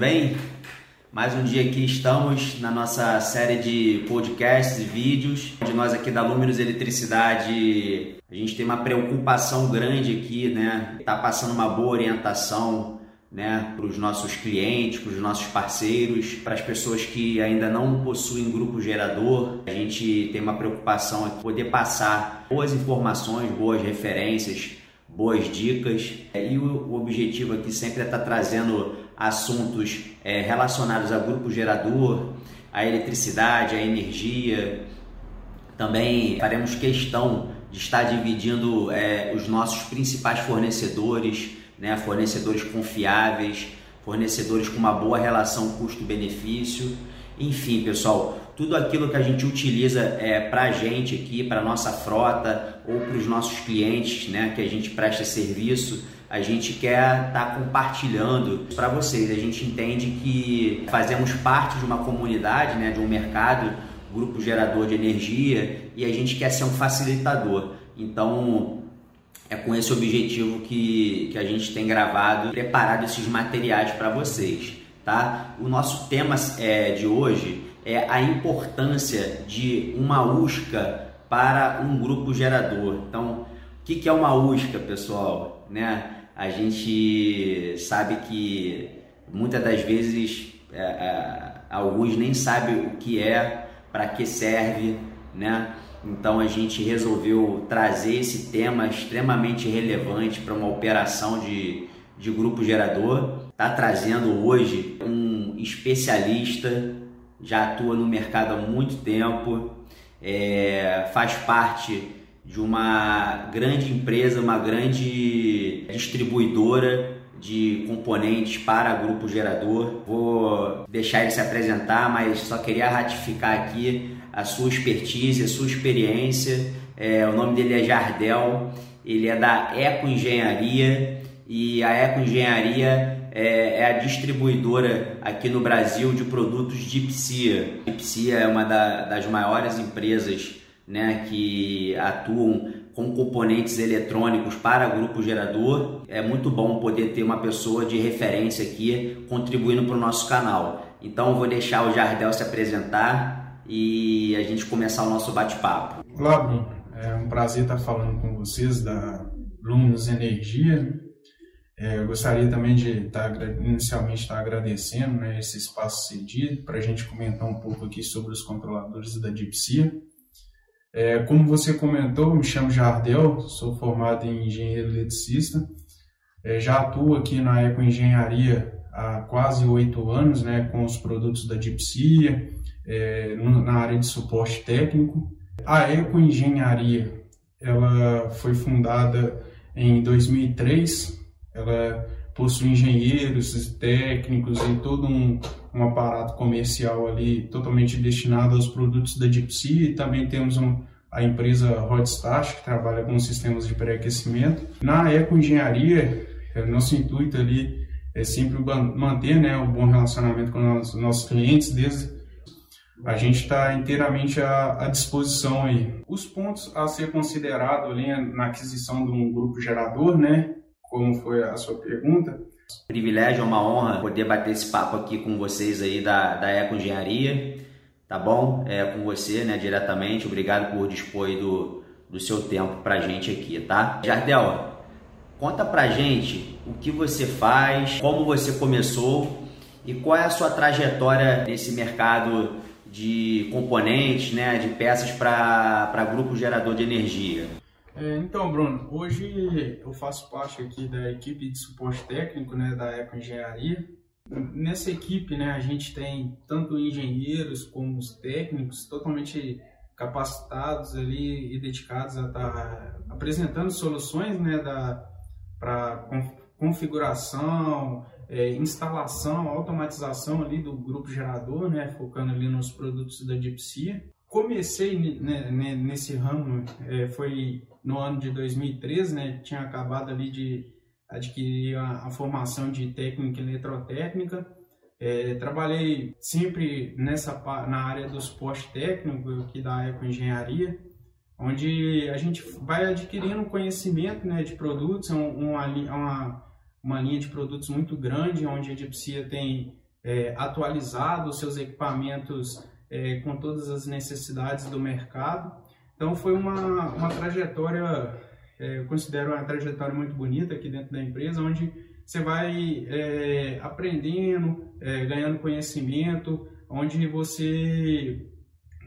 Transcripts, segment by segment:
bem? Mais um dia aqui estamos na nossa série de podcasts e vídeos. De nós aqui da Luminous Eletricidade, a gente tem uma preocupação grande aqui, né? Tá passando uma boa orientação, né, para os nossos clientes, para os nossos parceiros, para as pessoas que ainda não possuem grupo gerador. A gente tem uma preocupação em poder passar boas informações, boas referências boas dicas. E o objetivo aqui sempre é estar trazendo assuntos é, relacionados a grupo gerador, a eletricidade, a energia. Também faremos questão de estar dividindo é, os nossos principais fornecedores, né, fornecedores confiáveis, fornecedores com uma boa relação custo-benefício. Enfim, pessoal, tudo aquilo que a gente utiliza é, para a gente aqui, para nossa frota ou para os nossos clientes, né, que a gente presta serviço, a gente quer estar tá compartilhando para vocês. A gente entende que fazemos parte de uma comunidade, né, de um mercado, grupo gerador de energia, e a gente quer ser um facilitador. Então, é com esse objetivo que, que a gente tem gravado, preparado esses materiais para vocês. Tá? O nosso tema é, de hoje é a importância de uma USCA para um grupo gerador. Então, o que é uma USCA, pessoal? Né? A gente sabe que muitas das vezes é, é, alguns nem sabem o que é, para que serve, né? Então a gente resolveu trazer esse tema extremamente relevante para uma operação de, de grupo gerador. Está trazendo hoje um especialista já atua no mercado há muito tempo, é, faz parte de uma grande empresa, uma grande distribuidora de componentes para grupo gerador. Vou deixar ele se apresentar, mas só queria ratificar aqui a sua expertise, a sua experiência. É, o nome dele é Jardel, ele é da Eco Engenharia e a Eco Engenharia é, é, a distribuidora aqui no Brasil de produtos de Psia. Psia é uma da, das maiores empresas né, que atuam com componentes eletrônicos para grupo gerador. É muito bom poder ter uma pessoa de referência aqui contribuindo para o nosso canal. Então vou deixar o Jardel se apresentar e a gente começar o nosso bate-papo. Olá, Bruno. É um prazer estar falando com vocês da Luminous Energia. É, eu gostaria também de estar, inicialmente estar agradecendo né, esse espaço cedido para a gente comentar um pouco aqui sobre os controladores da Dipsia. É, como você comentou, me chamo Jardel, sou formado em engenheiro eletricista, é, já atuo aqui na Ecoengenharia há quase oito anos né, com os produtos da Dipsia, é, na área de suporte técnico. A Ecoengenharia ela foi fundada em 2003 ela possui engenheiros, técnicos e todo um, um aparato comercial ali totalmente destinado aos produtos da Dipsy e também temos um, a empresa Rodstart, que trabalha com sistemas de pré-aquecimento. Na ecoengenharia, é, nosso intuito ali é sempre manter né, um bom relacionamento com os nossos clientes, desde a gente está inteiramente à, à, disposição aí. Os pontos a ser considerado ali na aquisição de um grupo gerador, né, como foi a sua pergunta. Privilégio, é uma honra poder bater esse papo aqui com vocês aí da, da Eco Engenharia, tá bom? É com você, né, diretamente. Obrigado por dispor do, do seu tempo pra gente aqui, tá? Jardel, conta pra gente o que você faz, como você começou e qual é a sua trajetória nesse mercado de componentes, né, de peças para grupo gerador de energia. É, então, Bruno, hoje eu faço parte aqui da equipe de suporte técnico né, da Eco Engenharia. Nessa equipe, né, a gente tem tanto engenheiros como os técnicos totalmente capacitados ali e dedicados a estar tá apresentando soluções né, para configuração, é, instalação, automatização ali do grupo gerador, né, focando ali nos produtos da Dipsia. Comecei né, nesse ramo, é, foi no ano de 2013, né, tinha acabado ali de adquirir a, a formação de técnica eletrotécnica. É, trabalhei sempre nessa na área do suporte técnico aqui da Ecoengenharia, onde a gente vai adquirindo conhecimento né, de produtos, é uma, uma, uma linha de produtos muito grande, onde a Dipsia tem é, atualizado os seus equipamentos é, com todas as necessidades do mercado. Então foi uma, uma trajetória, é, eu considero uma trajetória muito bonita aqui dentro da empresa, onde você vai é, aprendendo, é, ganhando conhecimento, onde você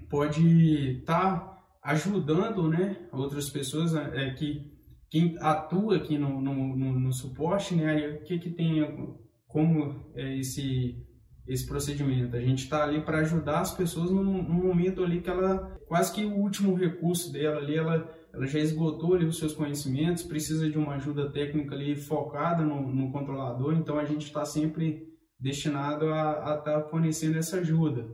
pode estar tá ajudando né, outras pessoas é, que quem atua aqui no, no, no, no suporte, né, o que, que tem como é esse esse procedimento. A gente está ali para ajudar as pessoas num, momento ali que ela quase que o último recurso dela ali ela ela já esgotou ali os seus conhecimentos, precisa de uma ajuda técnica ali focada no, no controlador. Então a gente está sempre destinado a estar tá fornecendo essa ajuda.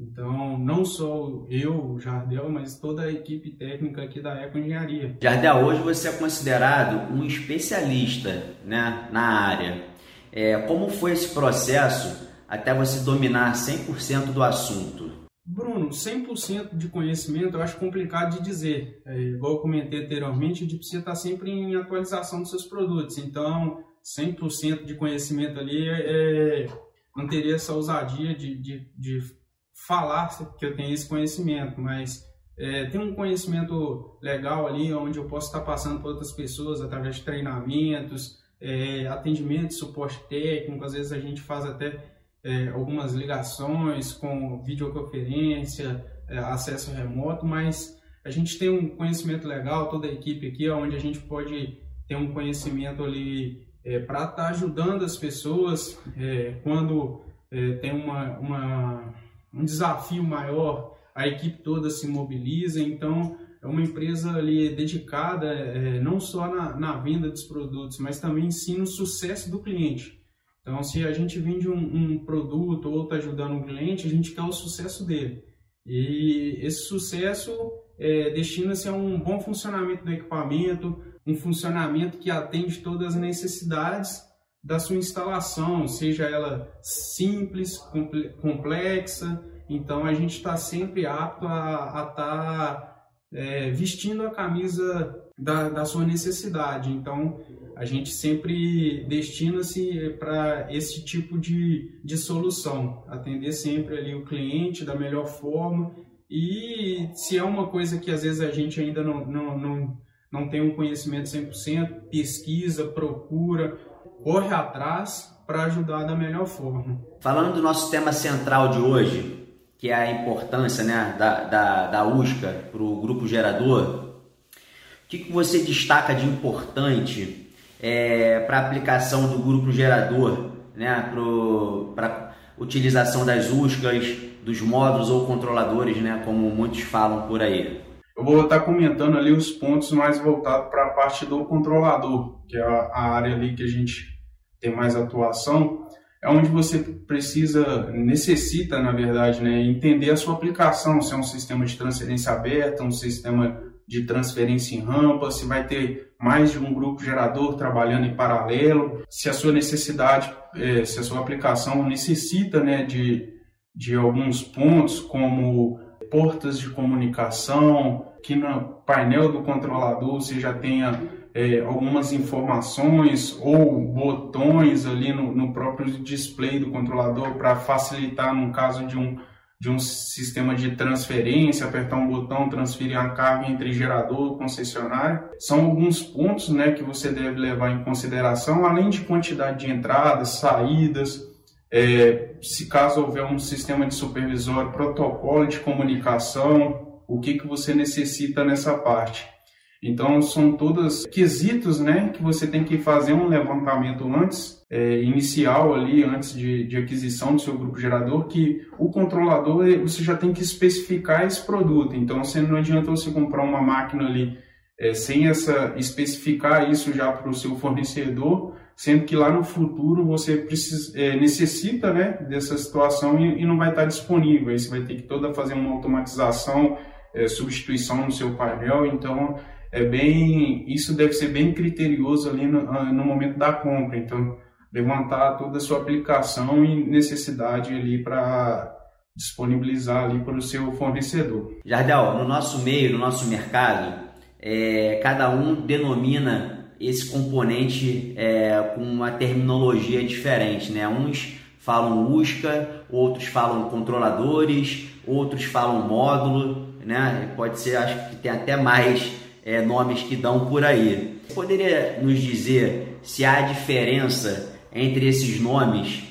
Então, não só eu, o Jardel, mas toda a equipe técnica aqui da Eco Engenharia. Jardel, hoje você é considerado um especialista né, na área. É, como foi esse processo até você dominar 100% do assunto? Bruno, 100% de conhecimento eu acho complicado de dizer. É, igual eu comentei anteriormente, a gente precisa estar sempre em atualização dos seus produtos. Então, 100% de conhecimento ali é, não teria essa ousadia de, de, de falar que eu tenho esse conhecimento, mas é, tem um conhecimento legal ali onde eu posso estar passando para outras pessoas através de treinamentos, é, atendimento, suporte técnico, às vezes a gente faz até é, algumas ligações com videoconferência, é, acesso remoto, mas a gente tem um conhecimento legal, toda a equipe aqui, onde a gente pode ter um conhecimento ali é, para estar tá ajudando as pessoas é, quando é, tem uma, uma um desafio maior, a equipe toda se mobiliza, então é uma empresa ali dedicada é, não só na, na, venda dos produtos, mas também sim no sucesso do cliente. Então, se a gente vende um, um produto ou está ajudando um cliente, a gente quer o sucesso dele. E esse sucesso é, destina-se a um bom funcionamento do equipamento, um funcionamento que atende todas as necessidades da sua instalação, seja ela simples, complexa. Então a gente está sempre apto a estar tá, é, vestindo a camisa da, da sua necessidade. Então a gente sempre destina-se para esse tipo de, de solução, atender sempre ali o cliente da melhor forma. E se é uma coisa que às vezes a gente ainda não, não, não, não tem um conhecimento 100%, pesquisa, procura, corre atrás para ajudar da melhor forma. Falando do nosso tema central de hoje, que é a importância né, da, da, da USCA para o grupo gerador, o que, que você destaca de importante é, para aplicação do grupo gerador, né, para utilização das USCAs, dos módulos ou controladores, né, como muitos falam por aí? Eu vou estar comentando ali os pontos mais voltados para a parte do controlador, que é a área ali que a gente tem mais atuação, é onde você precisa, necessita, na verdade, né, entender a sua aplicação, se é um sistema de transferência aberta, um sistema de transferência em rampa, se vai ter mais de um grupo gerador trabalhando em paralelo, se a sua necessidade, é, se a sua aplicação necessita né, de, de alguns pontos, como portas de comunicação, que no painel do controlador você já tenha é, algumas informações ou botões ali no, no próprio display do controlador para facilitar no caso de um, de um sistema de transferência, apertar um botão, transferir a carga entre gerador e concessionário. São alguns pontos né, que você deve levar em consideração, além de quantidade de entradas, saídas, é, se caso houver um sistema de supervisório, protocolo de comunicação, o que, que você necessita nessa parte. Então, são todos quesitos né, que você tem que fazer um levantamento antes, é, inicial ali, antes de, de, aquisição do seu grupo gerador, que o controlador você já tem que especificar esse produto. Então, você, não adianta você comprar uma máquina ali é, sem essa especificar isso já para o seu fornecedor, sendo que lá no futuro você precisa, é, necessita né, dessa situação e, e, não vai estar disponível. Aí você vai ter que toda fazer uma automatização, é, substituição no seu painel. Então, é bem, isso deve ser bem criterioso ali no, ah, no momento da compra. Então, levantar toda a sua aplicação e necessidade ali para disponibilizar ali para o seu fornecedor. Jardel, no nosso meio, no nosso mercado, é, cada um denomina esse componente é, com uma terminologia diferente, né? Uns falam USCA, outros falam controladores, outros falam módulo, né? Pode ser, acho que tem até mais é, nomes que dão por aí. Você poderia nos dizer se há diferença entre esses nomes?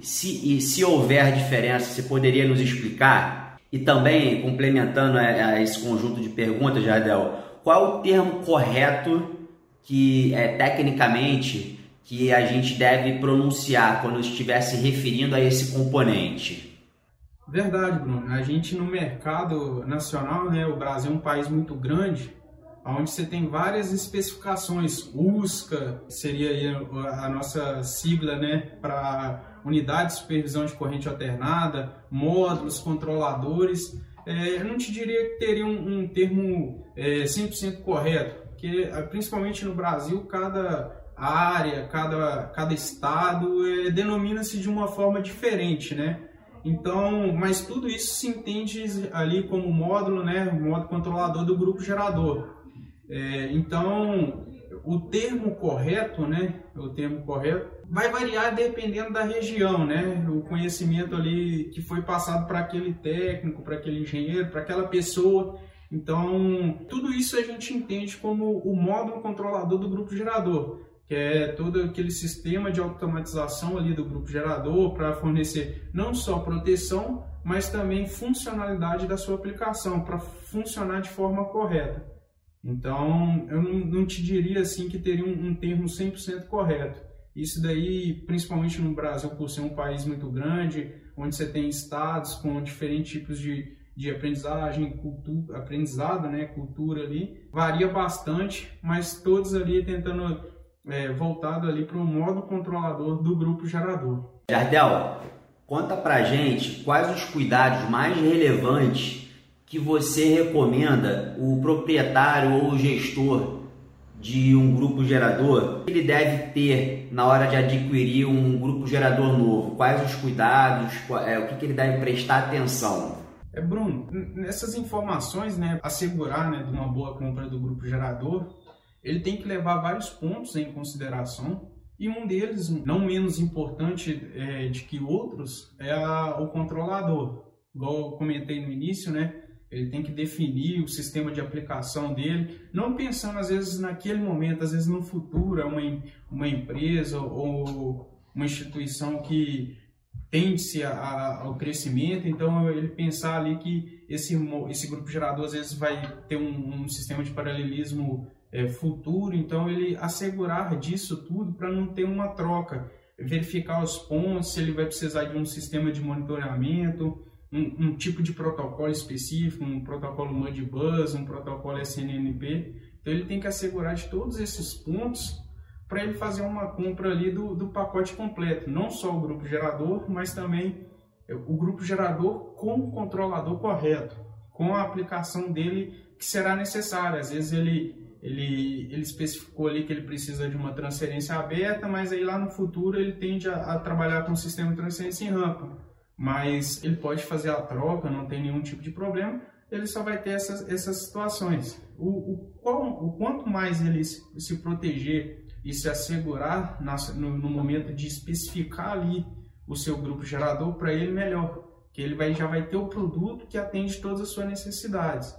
Se, e se houver diferença, você poderia nos explicar? E também, complementando a, a esse conjunto de perguntas, Jardel, qual é o termo correto que é tecnicamente que a gente deve pronunciar quando estiver se referindo a esse componente? Verdade, Bruno. A gente no mercado nacional, né, o Brasil é um país muito grande, onde você tem várias especificações. USCA seria a nossa sigla, né, para unidade de supervisão de corrente alternada, módulos, controladores. É, eu não te diria que teria um, um termo é, 100% correto, porque é, principalmente no Brasil, cada área, cada, cada estado é, denomina-se de uma forma diferente, né? Então, mas tudo isso se entende ali como módulo, né? Módulo controlador do grupo gerador. É, então, o termo correto, né? O termo correto vai variar dependendo da região, né? O conhecimento ali que foi passado para aquele técnico, para aquele engenheiro, para aquela pessoa. Então, tudo isso a gente entende como o módulo controlador do grupo gerador, que é todo aquele sistema de automatização ali do grupo gerador para fornecer não só proteção, mas também funcionalidade da sua aplicação, para funcionar de forma correta. Então, eu não, te diria assim que teria um, um termo 100% correto. Isso daí, principalmente no Brasil, por ser um país muito grande, onde você tem estados com diferentes tipos de, de aprendizagem, cultura, aprendizado, né, cultura ali, varia bastante, mas todos ali tentando é, voltado ali para o modo controlador do grupo gerador. Jardel, conta pra gente quais os cuidados mais relevantes que você recomenda o proprietário ou o gestor de um grupo gerador ele deve ter na hora de adquirir um grupo gerador novo? Quais os cuidados? É, o que, que ele deve prestar atenção? É, Bruno, nessas informações, né, assegurar né, de uma boa compra do grupo gerador, ele tem que levar vários pontos em consideração e um deles, não menos importante é, de que outros, é a, o controlador. Igual eu comentei no início, né? Ele tem que definir o sistema de aplicação dele, não pensando às vezes naquele momento, às vezes no futuro, uma, uma empresa ou uma instituição que tende-se ao crescimento, então ele pensar ali que esse, esse grupo gerador às vezes vai ter um, um sistema de paralelismo é, futuro, então ele assegurar disso tudo para não ter uma troca, verificar os pontos, se ele vai precisar de um sistema de monitoramento, um, um tipo de protocolo específico, um protocolo Modbus, um protocolo SNMP, então ele tem que assegurar de todos esses pontos para ele fazer uma compra ali do, do pacote completo, não só o grupo gerador, mas também o grupo gerador com o controlador correto, com a aplicação dele que será necessária. Às vezes ele, ele, ele especificou ali que ele precisa de uma transferência aberta, mas aí lá no futuro ele tende a, a trabalhar com o sistema de transferência em rampa. Mas ele pode fazer a troca, não tem nenhum tipo de problema, ele só vai ter essas, essas situações. O, o, qual, o quanto mais ele se, se proteger e se assegurar na, no, no, momento de especificar ali o seu grupo gerador, para ele melhor, que ele vai, já vai ter o produto que atende todas as suas necessidades.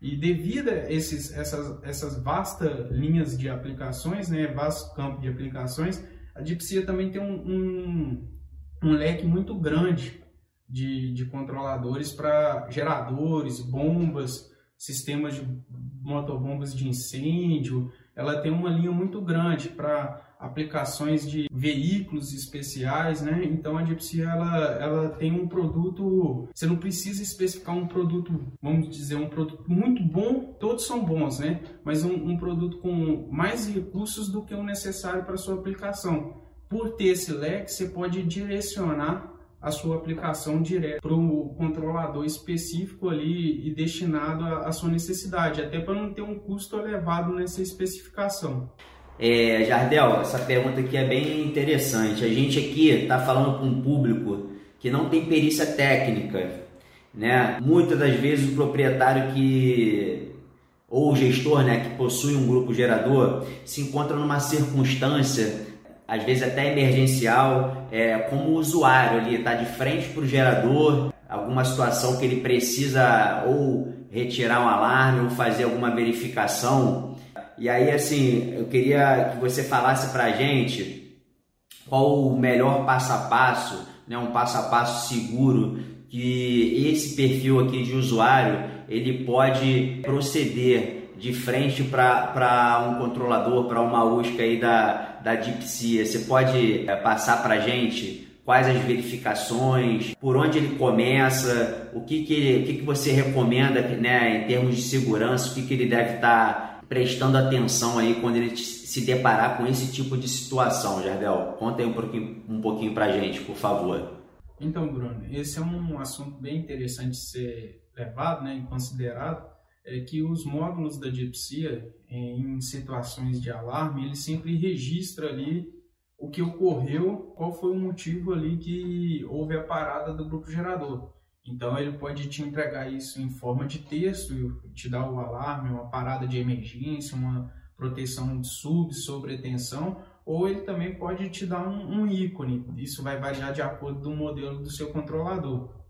E devido a esses, essas, essas vastas linhas de aplicações, né, vasto campo de aplicações, a Dipsia também tem um, um, um leque muito grande de, de controladores para geradores, bombas, sistemas de motobombas de incêndio, ela tem uma linha muito grande para aplicações de veículos especiais, né? Então a Gypsy ela, ela tem um produto, você não precisa especificar um produto, vamos dizer, um produto muito bom, todos são bons, né? Mas um, um produto com mais recursos do que o necessário para sua aplicação. Por ter esse leque, você pode direcionar a sua aplicação direto para o controlador específico ali e destinado à sua necessidade, até para não ter um custo elevado nessa especificação. É, Jardel, essa pergunta aqui é bem interessante. A gente aqui está falando com um público que não tem perícia técnica, né? Muitas das vezes o proprietário que ou o gestor, né, que possui um grupo gerador, se encontra numa circunstância às vezes até emergencial, é, como o usuário ali está de frente para o gerador, alguma situação que ele precisa ou retirar um alarme ou fazer alguma verificação. E aí, assim, eu queria que você falasse para a gente qual o melhor passo a passo, né, um passo a passo seguro que esse perfil aqui de usuário ele pode proceder de frente para um controlador, para uma USC aí da, da DeepSea. Você pode é, passar para gente quais as verificações, por onde ele começa, o que, que, o que, que você recomenda né, em termos de segurança, o que, que ele deve estar tá prestando atenção aí quando ele se deparar com esse tipo de situação, Jardel? Conta aí um pouquinho, um pouquinho para gente, por favor. Então, Bruno, esse é um assunto bem interessante de ser levado né, em considerado, é que os módulos da DeepSea, em situações de alarme, ele sempre registra ali o que ocorreu, qual foi o motivo ali que houve a parada do grupo gerador. Então ele pode te entregar isso em forma de texto, te dar o alarme, uma parada de emergência, uma proteção de sub, sobretensão, ou ele também pode te dar um, um ícone. Isso vai variar de acordo com o modelo do seu controlador.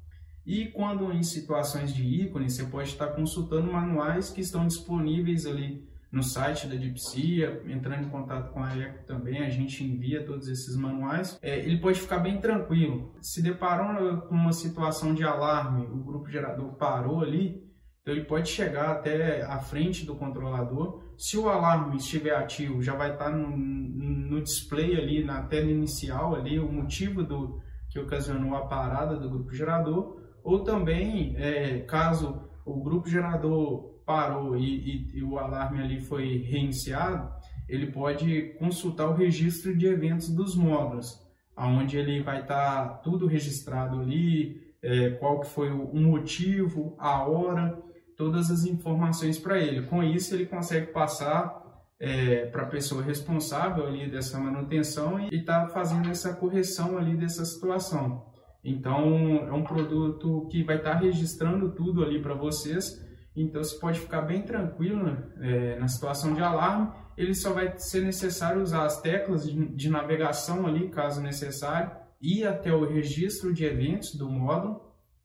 E quando em situações de ícone, você pode estar consultando manuais que estão disponíveis ali no site da DeepSea, entrando em contato com a Eco também, a gente envia todos esses manuais. É, ele pode ficar bem tranquilo. Se deparou com uma situação de alarme, o grupo gerador parou ali, então ele pode chegar até a frente do controlador. Se o alarme estiver ativo, já vai estar no, no display ali, na tela inicial ali, o motivo do que ocasionou a parada do grupo gerador. Ou também, é, caso o grupo gerador parou e, e, e o alarme ali foi reiniciado, ele pode consultar o registro de eventos dos módulos, aonde ele vai estar tudo registrado ali, é, qual que foi o motivo, a hora, todas as informações para ele. Com isso, ele consegue passar é, para a pessoa responsável ali dessa manutenção e está fazendo essa correção ali dessa situação. Então, é um produto que vai estar tá registrando tudo ali para vocês. Então, você pode ficar bem tranquilo é, na situação de alarme. Ele só vai ser necessário usar as teclas de, de navegação ali, caso necessário, ir até o registro de eventos do módulo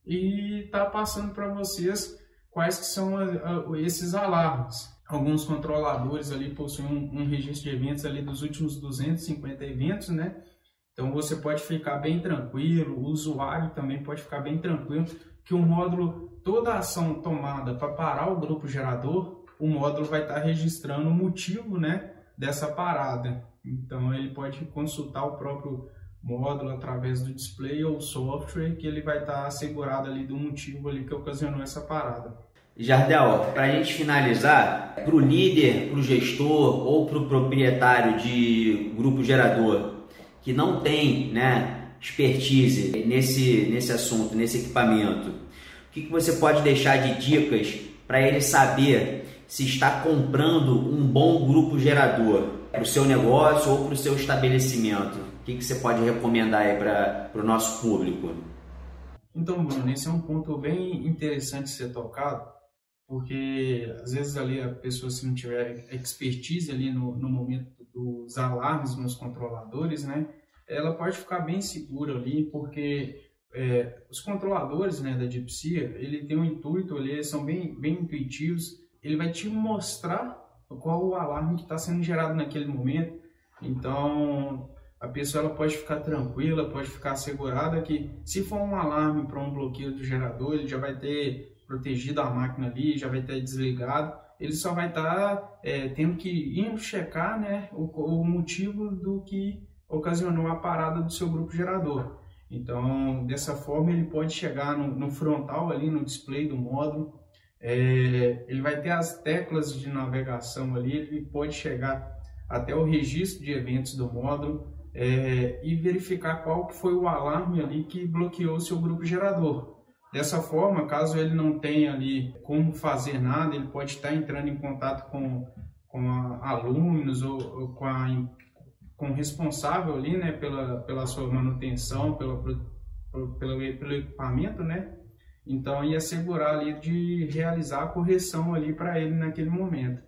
e tá passando para vocês quais que são a, a, esses alarmes. Alguns controladores ali possuem um, um, registro de eventos ali dos últimos 250 eventos, né? Então você pode ficar bem tranquilo, o usuário também pode ficar bem tranquilo que o módulo, toda ação tomada para parar o grupo gerador, o módulo vai estar tá registrando o motivo, né, dessa parada. Então ele pode consultar o próprio módulo através do display ou software que ele vai estar tá assegurado ali do motivo ali que ocasionou essa parada. Jardel, para a gente finalizar, para o líder, para o gestor ou para o proprietário de grupo gerador que não tem né, expertise nesse, nesse assunto, nesse equipamento, o que, que você pode deixar de dicas para ele saber se está comprando um bom grupo gerador para o seu negócio ou para o seu estabelecimento? O que, que você pode recomendar aí para o nosso público? Então, Bruno, esse é um ponto bem interessante ser tocado, porque às vezes ali a pessoa, se não tiver expertise ali no, no momento dos alarmes nos controladores, né, ela pode ficar bem segura ali, porque é, os controladores né, da DeepSea, ele tem um intuito, eles são bem, bem intuitivos, ele vai te mostrar qual o alarme que está sendo gerado naquele momento, então a pessoa ela pode ficar tranquila, pode ficar assegurada que se for um alarme para um bloqueio do gerador, ele já vai ter protegido a máquina ali, já vai ter desligado, ele só vai estar tá, é, tendo que ir checar né, o, o, motivo do que ocasionou a parada do seu grupo gerador. Então, dessa forma, ele pode chegar no, no frontal ali, no display do módulo, é, ele vai ter as teclas de navegação ali, ele pode chegar até o registro de eventos do módulo, é, e verificar qual foi o alarme ali que bloqueou o seu grupo gerador. Dessa forma, caso ele não tenha ali como fazer nada, ele pode estar entrando em contato com, com a alunos ou, ou com, a, com o responsável ali, né, pela, pela sua manutenção, pela, pelo, pelo equipamento, né? Então, e assegurar ali de realizar a correção ali para ele naquele momento.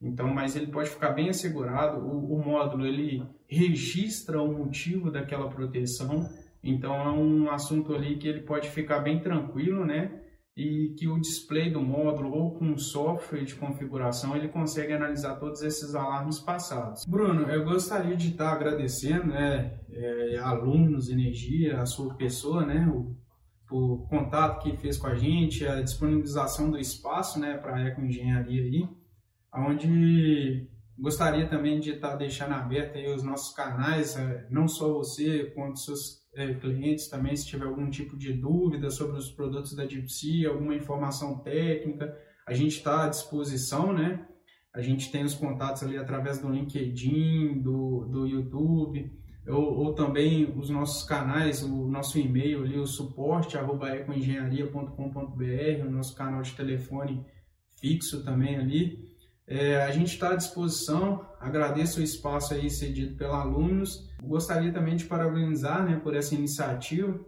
Então, mas ele pode ficar bem assegurado. O, o módulo ele registra o motivo daquela proteção. Então, é um assunto ali que ele pode ficar bem tranquilo, né? E que o display do módulo ou com software de configuração ele consegue analisar todos esses alarmes passados. Bruno, eu gostaria de estar agradecendo, né, é, alunos, energia, a sua pessoa, né, o, o contato que fez com a gente, a disponibilização do espaço, né, para a ecoengenharia aí onde gostaria também de estar deixando aberto aí os nossos canais, é, não só você, quanto seus clientes também, se tiver algum tipo de dúvida sobre os produtos da Gypsy, alguma informação técnica, a gente está à disposição, né? A gente tem os contatos ali através do LinkedIn, do, do YouTube, ou, ou também os nossos canais, o nosso e-mail ali, o suporte, arroba ecoengenharia.com.br, o nosso canal de telefone fixo também ali. É, a gente está à disposição, agradeço o espaço aí cedido pelos alunos. Gostaria também de parabenizar né, por essa iniciativa,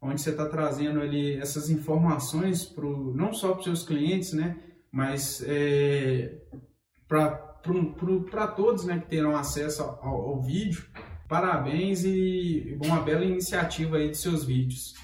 onde você está trazendo ali essas informações pro, não só para os seus clientes, né, mas é, para todos né, que terão acesso ao, ao vídeo. Parabéns e uma bela iniciativa aí de seus vídeos.